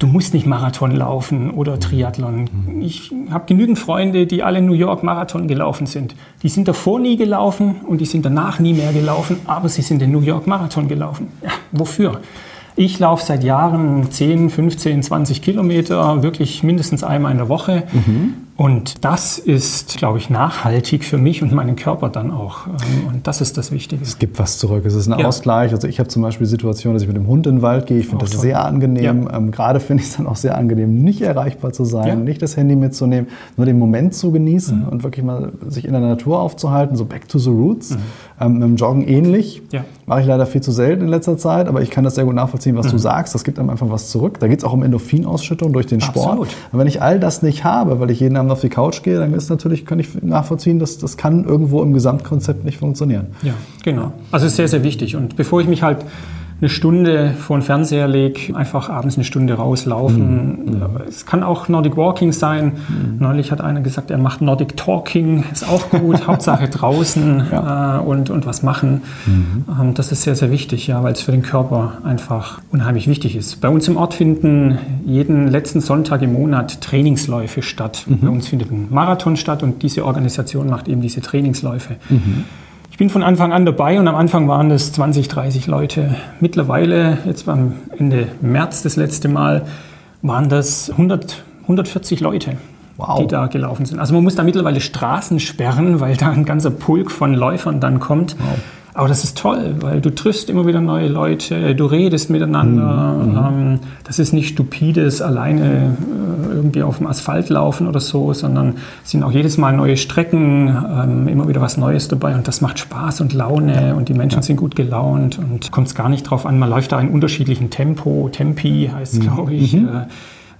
B: du musst nicht Marathon laufen oder Triathlon. Mhm. Ich habe genügend Freunde, die alle New York Marathon gelaufen sind. Die sind davor nie gelaufen und die sind danach nie mehr gelaufen, aber sie sind den New York Marathon gelaufen. Ja, wofür? Ich laufe seit Jahren 10, 15, 20 Kilometer, wirklich mindestens einmal in der Woche. Mhm. Und das ist, glaube ich, nachhaltig für mich und meinen Körper dann auch. Ähm, und das ist das Wichtige.
A: Es gibt was zurück. Es ist ein
B: Ja.
A: Ausgleich. Also ich habe zum Beispiel die Situation, dass ich mit dem Hund in den Wald gehe. Ich finde das
B: toll.
A: sehr angenehm.
B: Ja.
A: Ähm, gerade finde ich es dann auch sehr angenehm, nicht erreichbar zu sein,
B: Ja.
A: nicht das Handy mitzunehmen, nur den Moment zu genießen
B: Mhm.
A: und wirklich mal sich in der Natur aufzuhalten, so back to the roots. Ähm, mit dem Joggen ähnlich.
B: Mhm. Ja.
A: Mache ich leider viel zu selten in letzter Zeit, aber ich kann das sehr gut nachvollziehen, was du
B: Mhm.
A: sagst. Das gibt einem einfach was zurück. Da geht es auch um Endorphinausschüttung durch den Sport.
B: Absolut.
A: Und wenn ich all das nicht habe, weil ich jeden Abend auf die Couch gehe, dann ist natürlich, kann ich nachvollziehen, dass das kann irgendwo im Gesamtkonzept nicht funktionieren.
B: Ja, genau. Also ist sehr, sehr wichtig. Und bevor ich mich halt eine Stunde vor den Fernseher lege, einfach abends eine Stunde rauslaufen. Es kann auch Nordic Walking sein. Neulich hat einer gesagt, er macht Nordic Talking, ist auch gut. Hauptsache draußen äh, und, und was machen. Ähm, das ist sehr, sehr wichtig, ja, weil es für den Körper einfach unheimlich wichtig ist. Bei uns im Ort finden jeden letzten Sonntag im Monat Trainingsläufe statt. Bei uns findet ein Marathon statt und diese Organisation macht eben diese Trainingsläufe. Ich bin von Anfang an dabei und am Anfang waren es 20, 30 Leute. Mittlerweile, jetzt beim Ende März das letzte Mal, waren das 100, 140 Leute,
A: Wow.
B: die da gelaufen sind. Also man muss da mittlerweile Straßen sperren, weil da ein ganzer Pulk von Läufern dann kommt. Aber das ist toll, weil du triffst immer wieder neue Leute, du redest miteinander. Ähm, das ist nicht stupides alleine äh, irgendwie auf dem Asphalt laufen oder so, sondern es sind auch jedes Mal neue Strecken, ähm, immer wieder was Neues dabei und das macht Spaß und Laune und die Menschen sind gut gelaunt und kommt es gar nicht drauf an. Man läuft da in unterschiedlichen Tempo, Tempi heißt es, glaube ich. Äh,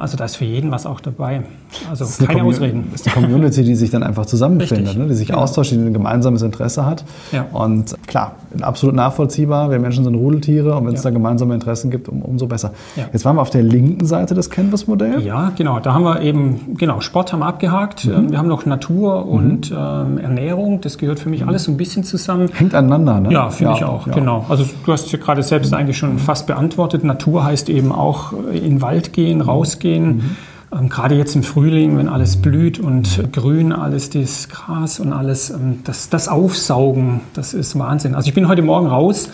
B: Also da ist für jeden was auch dabei. Also
A: Das
B: keine Ausreden.
A: Das ist eine Community, die sich dann einfach zusammenfindet, ne? die sich
B: Genau.
A: austauscht, die ein gemeinsames Interesse hat.
B: Ja.
A: Und klar, absolut nachvollziehbar. Wir Menschen sind Rudeltiere und wenn es
B: Ja.
A: da gemeinsame Interessen gibt, um, umso besser.
B: Ja.
A: Jetzt waren wir auf der linken Seite des Canvas-Modells.
B: Ja, genau. Da haben wir eben, genau, Sport haben wir abgehakt.
A: Mhm.
B: Wir haben noch Natur und ähm, Ernährung. Das gehört für mich alles so ein bisschen zusammen.
A: Hängt aneinander, ne?
B: Ja, finde ich auch, genau. Also du hast ja gerade selbst eigentlich schon fast beantwortet. Natur heißt eben auch äh, in den Wald gehen, rausgehen. Ähm, gerade jetzt im Frühling, wenn alles blüht und grün, alles das Gras und alles, ähm, das, das Aufsaugen, das ist Wahnsinn. Also ich bin heute Morgen raus.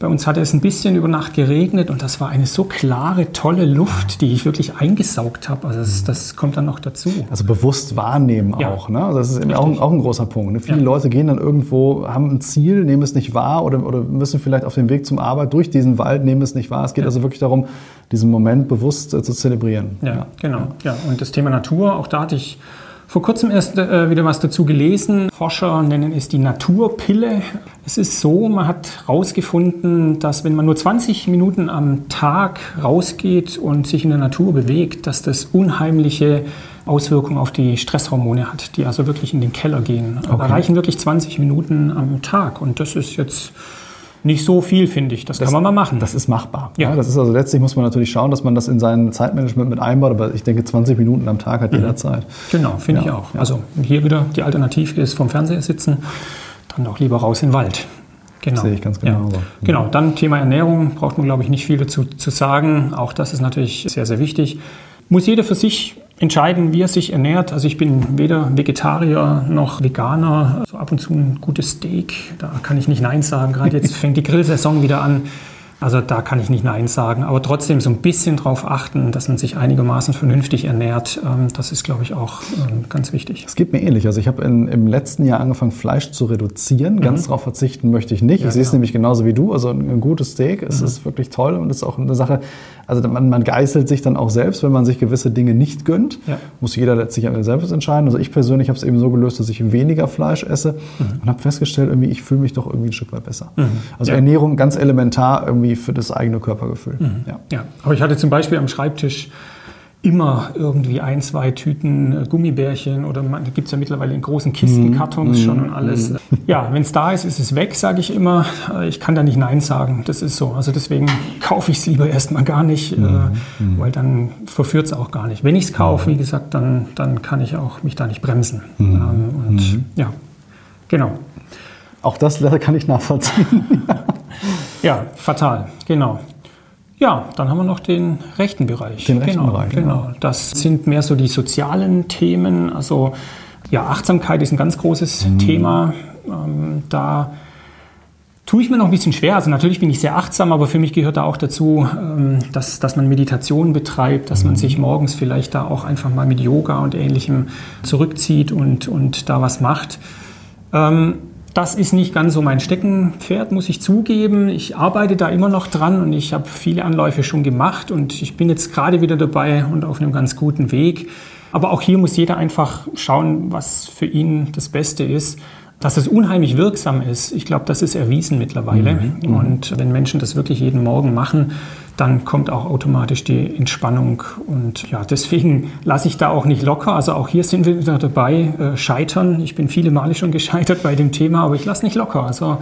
B: Bei uns hat es ein bisschen über Nacht geregnet und das war eine so klare, tolle Luft, die ich wirklich eingesaugt habe. Also das, das kommt dann noch dazu.
A: Also bewusst wahrnehmen
B: Ja.
A: auch. Ne? Also das ist eben auch, ein- auch ein großer Punkt. Ne? Viele
B: Ja.
A: Leute gehen dann irgendwo, haben ein Ziel, nehmen es nicht wahr oder, oder müssen vielleicht auf dem Weg zum Arbeit durch diesen Wald nehmen es nicht wahr. Es geht also wirklich darum, diesen Moment bewusst äh, zu zelebrieren.
B: Ja, genau. Ja. Und das Thema Natur, auch da hatte ich vor kurzem erst äh, wieder was dazu gelesen. Forscher nennen es die Naturpille. Es ist so, man hat herausgefunden, dass wenn man nur 20 Minuten am Tag rausgeht und sich in der Natur bewegt, dass das unheimliche Auswirkungen auf die Stresshormone hat, die also wirklich in den Keller gehen. Da
A: Okay.
B: reichen wirklich 20 Minuten am Tag. Und das ist jetzt nicht so viel, finde ich. Das, kann man mal machen.
A: Das ist machbar.
B: Ja.
A: Ja. das ist also letztlich muss man natürlich schauen, dass man das in sein Zeitmanagement mit einbaut. Aber ich denke, 20 Minuten am Tag hat jeder Zeit.
B: Genau, finde ich
A: Ja,
B: auch.
A: ja.
B: Also hier wieder die Alternative ist vom Fernseher sitzen, dann doch lieber raus in den Wald. Genau.
A: Sehe ich ganz genauso.
B: Ja. Genau, dann Thema Ernährung, braucht man glaube ich nicht viel dazu zu sagen. Auch das ist natürlich sehr, sehr wichtig. Muss jeder für sich entscheiden, wie er sich ernährt. Also ich bin weder Vegetarier noch Veganer. Also ab und zu ein gutes Steak, da kann ich nicht Nein sagen. Gerade jetzt fängt die Grillsaison wieder an. Also da kann ich nicht Nein sagen. Aber trotzdem so ein bisschen darauf achten, dass man sich einigermaßen vernünftig ernährt. Ähm, Das ist, glaube ich, auch ähm, ganz wichtig.
A: Es geht mir ähnlich. Also ich habe in- im letzten Jahr angefangen, Fleisch zu reduzieren. Ganz darauf verzichten möchte ich nicht. ich sehe es
B: genau.
A: nämlich genauso wie du. Also ein, ein gutes Steak, es ist wirklich toll und ist auch eine Sache. Also man, man geißelt sich dann auch selbst, wenn man sich gewisse Dinge nicht gönnt.
B: Ja.
A: Muss jeder letztlich selbst entscheiden. Also ich persönlich habe es eben so gelöst, dass ich weniger Fleisch esse und habe festgestellt, irgendwie ich fühle mich doch irgendwie ein Stück weit besser. Also
B: Ja.
A: Ernährung ganz elementar irgendwie für das eigene Körpergefühl. Ja.
B: Ja, aber ich hatte zum Beispiel am Schreibtisch immer irgendwie ein, zwei Tüten äh, Gummibärchen oder gibt es ja mittlerweile in großen Kisten, Kartons schon und alles. Ja, wenn es da ist, ist es weg, sage ich immer. Äh, Ich kann da nicht Nein sagen. Das ist so. Also deswegen kaufe ich es lieber erstmal gar nicht, äh, weil dann verführt es auch gar nicht. Wenn ich es kaufe, wie gesagt, dann, dann kann ich auch mich da nicht bremsen. Ähm, und ja, genau.
A: Auch das kann ich nachvollziehen.
B: Ja, fatal, genau. Ja, dann haben wir noch den rechten Bereich.
A: Den rechten
B: genau,
A: Bereich,
B: Genau. Das sind mehr so die sozialen Themen. Also ja, Achtsamkeit ist ein ganz großes
A: Mhm.
B: Thema. Ähm, da tue ich mir noch ein bisschen schwer. Also natürlich bin ich sehr achtsam, aber für mich gehört da auch dazu, ähm, dass, dass man Meditation betreibt, dass man mhm. sich morgens vielleicht da auch einfach mal mit Yoga und ähnlichem zurückzieht und, und da was macht. Ähm, das ist nicht ganz so mein Steckenpferd, muss ich zugeben. Ich arbeite da immer noch dran und ich habe viele Anläufe schon gemacht und ich bin jetzt gerade wieder dabei und auf einem ganz guten Weg. Aber auch hier muss jeder einfach schauen, was für ihn das Beste ist dass es unheimlich wirksam ist, ich glaube, das ist erwiesen mittlerweile. Mhm. mhm. Und wenn Menschen das wirklich jeden Morgen machen, dann kommt auch automatisch die Entspannung. Und ja, deswegen lasse ich da auch nicht locker. Also auch hier sind wir wieder dabei, äh, scheitern. Ich bin viele Male schon gescheitert bei dem Thema, aber ich lasse nicht locker. Also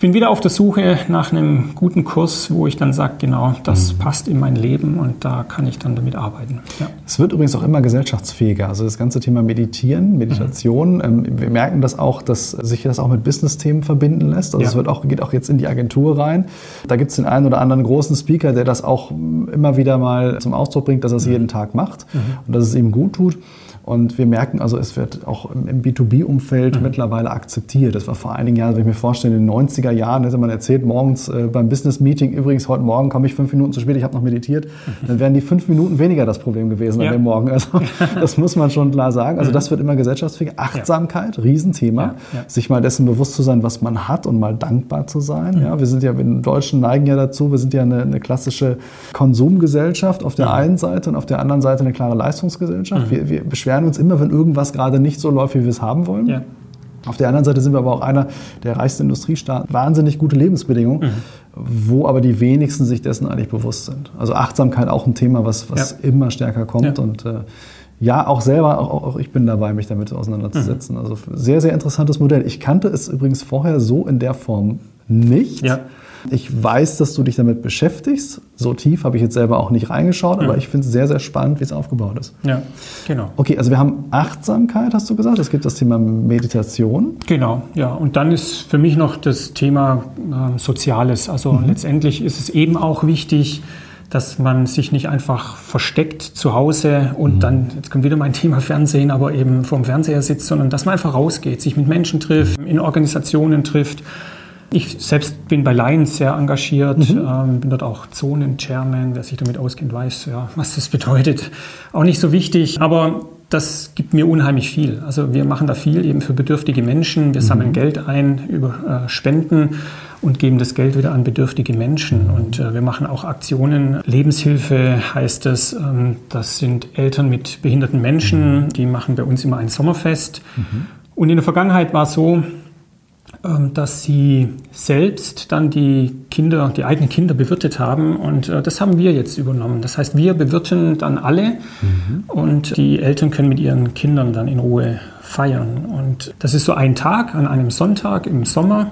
B: ich bin wieder auf der Suche nach einem guten Kurs, wo ich dann sage, genau, das mhm. passt in mein Leben und da kann ich dann damit arbeiten.
A: Ja. Es wird übrigens auch immer gesellschaftsfähiger. Also das ganze Thema Meditieren, Meditation, mhm. ähm, wir merken das auch, dass sich das auch mit Business-Themen verbinden lässt. Also ja. es wird auch, geht auch jetzt in die Agentur rein. Da gibt es den einen oder anderen großen Speaker, der das auch immer wieder mal zum Ausdruck bringt, dass er es mhm. jeden Tag macht mhm. und dass es ihm gut tut. Und wir merken also, es wird auch im B2B-Umfeld mhm. mittlerweile akzeptiert. Das war vor einigen Jahren, wenn ich mir vorstelle, in den 90er Jahren hätte man erzählt, morgens äh, beim Business-Meeting, übrigens heute Morgen komme ich fünf Minuten zu spät, ich habe noch meditiert, mhm. dann wären die fünf Minuten weniger das Problem gewesen ja. an dem Morgen. Also das muss man schon klar sagen. Also mhm. das wird immer gesellschaftsfähiger. Achtsamkeit, ja. Riesenthema. Ja. Ja. Sich mal dessen bewusst zu sein, was man hat und mal dankbar zu sein. Mhm. Ja, wir sind ja, wir Deutschen neigen ja dazu, wir sind ja eine, eine klassische Konsumgesellschaft auf der mhm. einen Seite und auf der anderen Seite eine klare Leistungsgesellschaft. Mhm. Wir, wir beschweren beschweren uns immer, wenn irgendwas gerade nicht so läuft, wie wir es haben wollen. Ja. Auf der anderen Seite sind wir aber auch einer der reichsten Industriestaaten. Wahnsinnig gute Lebensbedingungen, mhm. wo aber die wenigsten sich dessen eigentlich bewusst sind. Also Achtsamkeit auch ein Thema, was, was ja. immer stärker kommt. Ja. Und äh, ja, auch selber, auch, auch, ich bin dabei, mich damit auseinanderzusetzen. Mhm. Also sehr, sehr interessantes Modell. Ich kannte es übrigens vorher so in der Form nicht. Ja. Ich weiß, dass du dich damit beschäftigst. So tief habe ich jetzt selber auch nicht reingeschaut, aber mhm. ich finde es sehr, sehr spannend, wie es aufgebaut ist.
B: Ja, genau.
A: Okay, also wir haben Achtsamkeit, hast du gesagt. Es gibt das Thema Meditation.
B: Genau, ja. Und dann ist für mich noch das Thema äh, Soziales. Also mhm. letztendlich ist es eben auch wichtig, dass man sich nicht einfach versteckt zu Hause und mhm. dann, jetzt kommt wieder mein Thema Fernsehen, aber eben vorm Fernseher sitzt, sondern dass man einfach rausgeht, sich mit Menschen trifft, in Organisationen trifft ich selbst bin bei Lions sehr engagiert, mhm. ähm, bin dort auch Zonen-Chairman. Wer sich damit auskennt, weiß, ja, was das bedeutet. Auch nicht so wichtig, aber das gibt mir unheimlich viel. Also wir machen da viel eben für bedürftige Menschen. Wir mhm. sammeln Geld ein über äh, Spenden und geben das Geld wieder an bedürftige Menschen. Und äh, wir machen auch Aktionen. Lebenshilfe heißt es. Ähm, das sind Eltern mit behinderten Menschen, mhm. die machen bei uns immer ein Sommerfest. Mhm. Und in der Vergangenheit war es so, dass sie selbst dann die Kinder, die eigenen Kinder bewirtet haben. Und äh, das haben wir jetzt übernommen. Das heißt, wir bewirten dann alle mhm. und die Eltern können mit ihren Kindern dann in Ruhe feiern. Und das ist so ein Tag an einem Sonntag im Sommer.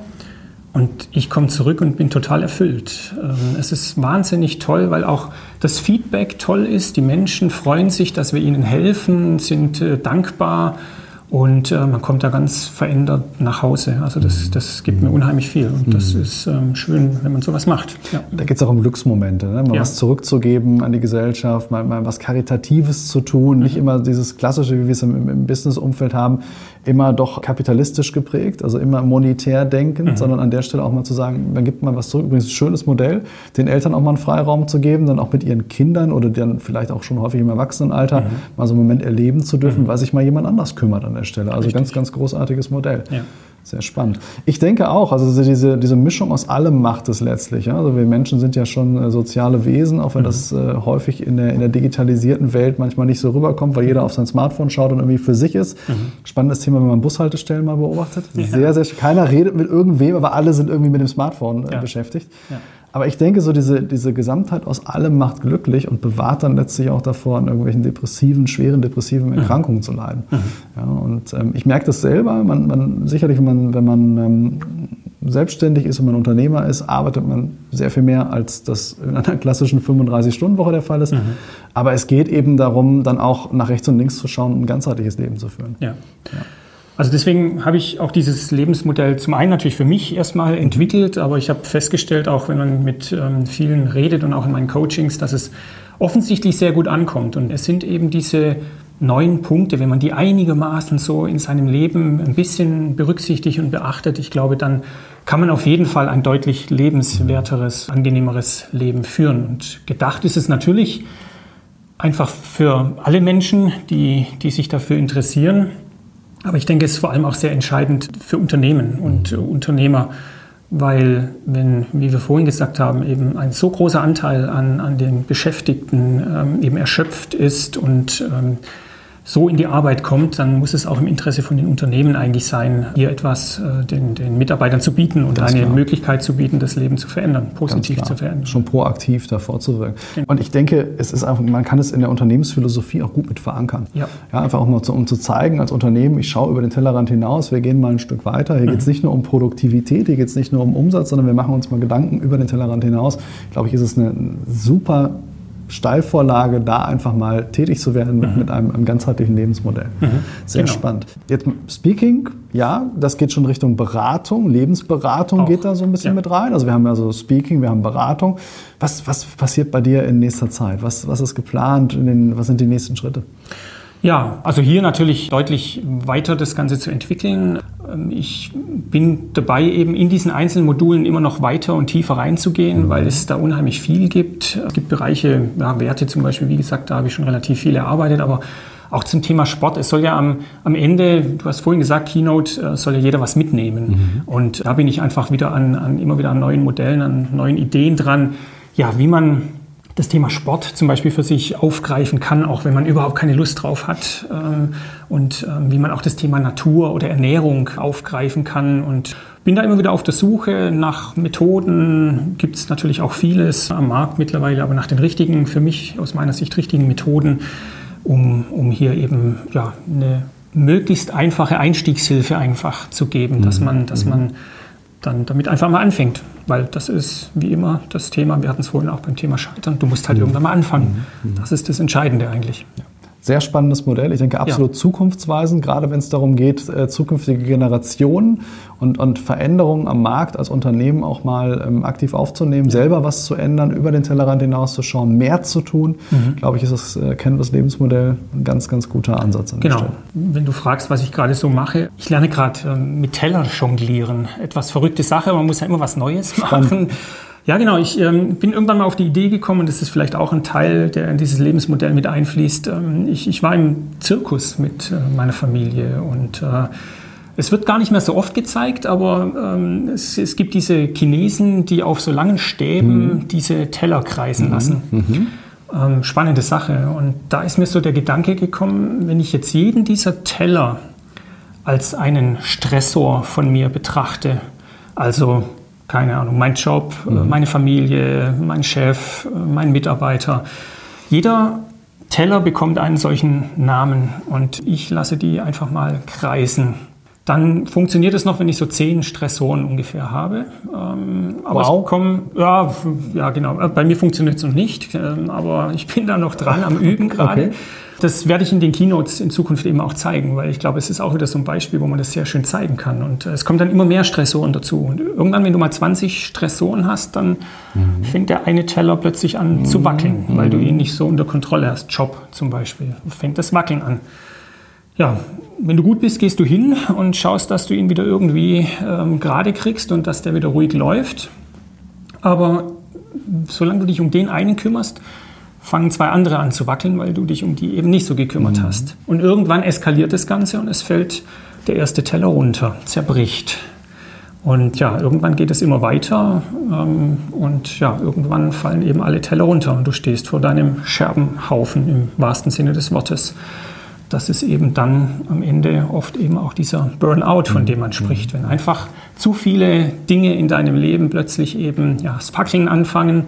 B: Und ich komme zurück und bin total erfüllt. Ähm, es ist wahnsinnig toll, weil auch das Feedback toll ist. Die Menschen freuen sich, dass wir ihnen helfen, sind äh, dankbar und äh, man kommt da ganz verändert nach Hause. Also das, das gibt mir unheimlich viel. Und das mhm. ist ähm, schön, wenn man sowas macht.
A: Ja. Da geht es auch um Glücksmomente, ne? mal ja. was zurückzugeben an die Gesellschaft, mal, mal was Karitatives zu tun. Mhm. Nicht immer dieses Klassische, wie wir es im, im Business-Umfeld haben, immer doch kapitalistisch geprägt, also immer monetär denkend, mhm. sondern an der Stelle auch mal zu sagen, man gibt mal was zurück. Übrigens ein schönes Modell, den Eltern auch mal einen Freiraum zu geben, dann auch mit ihren Kindern oder dann vielleicht auch schon häufig im Erwachsenenalter mhm. mal so einen Moment erleben zu dürfen, mhm. weil sich mal jemand anders kümmert an der Stelle. Also Richtig. ganz, ganz großartiges Modell. Ja. Sehr spannend. Ich denke auch, also diese, diese Mischung aus allem macht es letztlich. Also wir Menschen sind ja schon äh, soziale Wesen, auch wenn mhm. das äh, häufig in der, in der digitalisierten Welt manchmal nicht so rüberkommt, weil jeder auf sein Smartphone schaut und irgendwie für sich ist. Mhm. Spannendes Thema, wenn man Bushaltestellen mal beobachtet. Ja. Sehr, sehr, keiner redet mit irgendwem, aber alle sind irgendwie mit dem Smartphone äh, ja. beschäftigt. Ja. Aber ich denke, so diese, diese Gesamtheit aus allem macht glücklich und bewahrt dann letztlich auch davor, an irgendwelchen depressiven, schweren depressiven mhm. Erkrankungen mhm. zu leiden. Mhm. Ja, und ähm, ich merke das selber. Man, man, sicherlich, wenn man, wenn man ähm, selbstständig ist, wenn man Unternehmer ist, arbeitet man sehr viel mehr, als das in einer klassischen 35-Stunden-Woche der Fall ist. Mhm. Aber es geht eben darum, dann auch nach rechts und links zu schauen und ein ganzheitliches Leben zu führen.
B: Ja. ja. Also deswegen habe ich auch dieses Lebensmodell zum einen natürlich für mich erstmal entwickelt, aber ich habe festgestellt, auch wenn man mit ähm, vielen redet und auch in meinen Coachings, dass es offensichtlich sehr gut ankommt. Und es sind eben diese neun Punkte, wenn man die einigermaßen so in seinem Leben ein bisschen berücksichtigt und beachtet, ich glaube, dann kann man auf jeden Fall ein deutlich lebenswerteres, angenehmeres Leben führen. Und gedacht ist es natürlich einfach für alle Menschen, die, die sich dafür interessieren. Aber ich denke, es ist vor allem auch sehr entscheidend für Unternehmen und mhm. Unternehmer, weil wenn, wie wir vorhin gesagt haben, eben ein so großer Anteil an, an den Beschäftigten ähm, eben erschöpft ist und ähm, so in die Arbeit kommt, dann muss es auch im Interesse von den Unternehmen eigentlich sein, hier etwas äh, den, den, Mitarbeitern zu bieten und Ganz eine klar. Möglichkeit zu bieten, das Leben zu verändern, positiv zu verändern.
A: Schon proaktiv davor zu wirken. Genau. Und ich denke, es ist einfach, man kann es in der Unternehmensphilosophie auch gut mit verankern. Ja. ja einfach auch mal zu, um zu zeigen als Unternehmen, ich schaue über den Tellerrand hinaus, wir gehen mal ein Stück weiter. Hier mhm. geht es nicht nur um Produktivität, hier geht es nicht nur um Umsatz, sondern wir machen uns mal Gedanken über den Tellerrand hinaus. Ich glaube, ich ist es eine super Steilvorlage, da einfach mal tätig zu werden mit, mhm. mit einem, einem, ganzheitlichen Lebensmodell. Mhm. Sehr genau. spannend. Jetzt Speaking, ja, das geht schon Richtung Beratung, Lebensberatung Auch. geht da so ein bisschen ja. mit rein. Also wir haben ja so Speaking, wir haben Beratung. Was, was passiert bei dir in nächster Zeit? Was, was ist geplant? Den, was sind die nächsten Schritte?
B: Ja, also hier natürlich deutlich weiter das Ganze zu entwickeln. Ähm, ich bin dabei, eben in diesen einzelnen Modulen immer noch weiter und tiefer reinzugehen, mhm. weil es da unheimlich viel gibt. Es gibt Bereiche, ja, Werte zum Beispiel, wie gesagt, da habe ich schon relativ viel erarbeitet, aber auch zum Thema Sport. Es soll ja am, am Ende, du hast vorhin gesagt, Keynote, äh, soll ja jeder was mitnehmen. Mhm. Und da bin ich einfach wieder an, an, immer wieder an neuen Modellen, an neuen Ideen dran, ja, wie man das Thema Sport zum Beispiel für sich aufgreifen kann, auch wenn man überhaupt keine Lust drauf hat. Ähm, und ähm, wie man auch das Thema Natur oder Ernährung aufgreifen kann. Und bin da immer wieder auf der Suche nach Methoden. Gibt es natürlich auch vieles am Markt mittlerweile, aber nach den richtigen, für mich aus meiner Sicht richtigen Methoden, um, um hier eben ja, eine möglichst einfache Einstiegshilfe einfach zu geben, dass mhm. man, dass mhm. man dann damit einfach mal anfängt. Weil das ist wie immer das Thema, wir hatten es vorhin auch beim Thema Scheitern, du musst halt mhm. irgendwann mal anfangen. Mhm. Das ist das Entscheidende eigentlich.
A: Ja. Sehr spannendes Modell. Ich denke, absolut ja. zukunftsweisend, gerade wenn es darum geht, äh, zukünftige Generationen und, und Veränderungen am Markt als Unternehmen auch mal ähm, aktiv aufzunehmen, selber was zu ändern, über den Tellerrand hinauszuschauen, mehr zu tun. Mhm. Glaube ich, ist das äh, Canvas-Lebensmodell ein ganz, ganz guter Ansatz.
B: An genau. Wenn du fragst, was ich gerade so mache, ich lerne gerade ähm, mit Teller jonglieren. Etwas verrückte Sache, man muss ja immer was Neues Spannend. machen. Ja, genau. Ich ähm, bin irgendwann mal auf die Idee gekommen, und das ist vielleicht auch ein Teil, der in dieses Lebensmodell mit einfließt. Ähm, ich, ich, war im Zirkus mit äh, meiner Familie und äh, es wird gar nicht mehr so oft gezeigt, aber ähm, es, es, gibt diese Chinesen, die auf so langen Stäben mhm. diese Teller kreisen mhm. lassen. Mhm. Ähm, spannende Sache. Und da ist mir so der Gedanke gekommen, wenn ich jetzt jeden dieser Teller als einen Stressor von mir betrachte, also keine Ahnung, mein Job, äh, mhm. meine Familie, mein Chef, äh, mein Mitarbeiter. Jeder Teller bekommt einen solchen Namen und ich lasse die einfach mal kreisen. Dann funktioniert es noch, wenn ich so zehn Stressoren ungefähr habe. Ähm, aber wow. kommen, ja, ja, genau. Äh, bei mir funktioniert es noch nicht, ähm, aber ich bin da noch dran am Üben gerade. Okay. Das werde ich in den Keynotes in Zukunft eben auch zeigen, weil ich glaube, es ist auch wieder so ein Beispiel, wo man das sehr schön zeigen kann. Und äh, es kommt dann immer mehr Stressoren dazu. Und irgendwann, wenn du mal 20 Stressoren hast, dann mhm. fängt der eine Teller plötzlich an mhm. zu wackeln, weil du ihn nicht so unter Kontrolle hast. Job zum Beispiel, fängt das Wackeln an. Ja, wenn du gut bist, gehst du hin und schaust, dass du ihn wieder irgendwie ähm, gerade kriegst und dass der wieder ruhig läuft. Aber solange du dich um den einen kümmerst, fangen zwei andere an zu wackeln, weil du dich um die eben nicht so gekümmert mhm. hast. Und irgendwann eskaliert das Ganze und es fällt der erste Teller runter, zerbricht. Und ja, irgendwann geht es immer weiter ähm, und ja, irgendwann fallen eben alle Teller runter und du stehst vor deinem Scherbenhaufen im wahrsten Sinne des Wortes. Das ist eben dann am Ende oft eben auch dieser Burnout, von dem man mhm. spricht. Wenn einfach zu viele Dinge in deinem Leben plötzlich eben ja, das Fackeln anfangen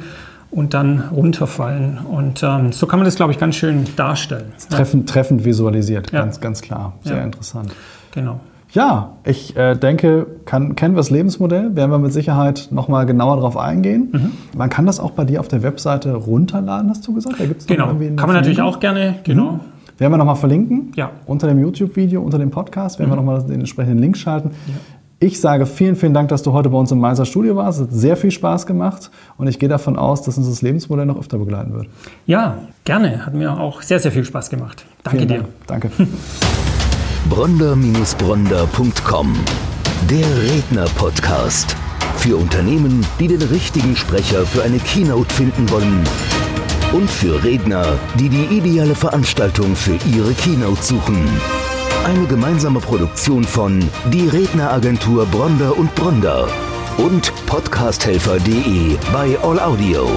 B: und dann runterfallen. Und ähm, so kann man das, glaube ich, ganz schön darstellen.
A: Treffend, treffend visualisiert, ja. ganz, ganz klar. Sehr ja. interessant.
B: Genau.
A: Ja, ich äh, denke, kann, kennen wir das Lebensmodell, werden wir mit Sicherheit nochmal genauer darauf eingehen. Mhm. Man kann das auch bei dir auf der Webseite runterladen, hast du gesagt? Da
B: gibt's genau, kann man natürlich auch gerne, genau. Mhm.
A: Werden wir nochmal verlinken?
B: Ja.
A: Unter dem YouTube-Video, unter dem Podcast werden mhm. wir nochmal den entsprechenden Link schalten. Ja. Ich sage vielen, vielen Dank, dass du heute bei uns im Meiser Studio warst. Es hat sehr viel Spaß gemacht und ich gehe davon aus, dass uns das Lebensmodell noch öfter begleiten wird.
B: Ja, gerne. Hat mir auch sehr, sehr viel Spaß gemacht. Danke vielen dir.
A: Dank. Danke.
C: Bronder-Bronder.com Der Redner-Podcast. Für Unternehmen, die den richtigen Sprecher für eine Keynote finden wollen. Und für Redner, die die ideale Veranstaltung für ihre Keynote suchen. Eine gemeinsame Produktion von Die Redneragentur Bronder und Bronder und podcasthelfer.de bei All Audio.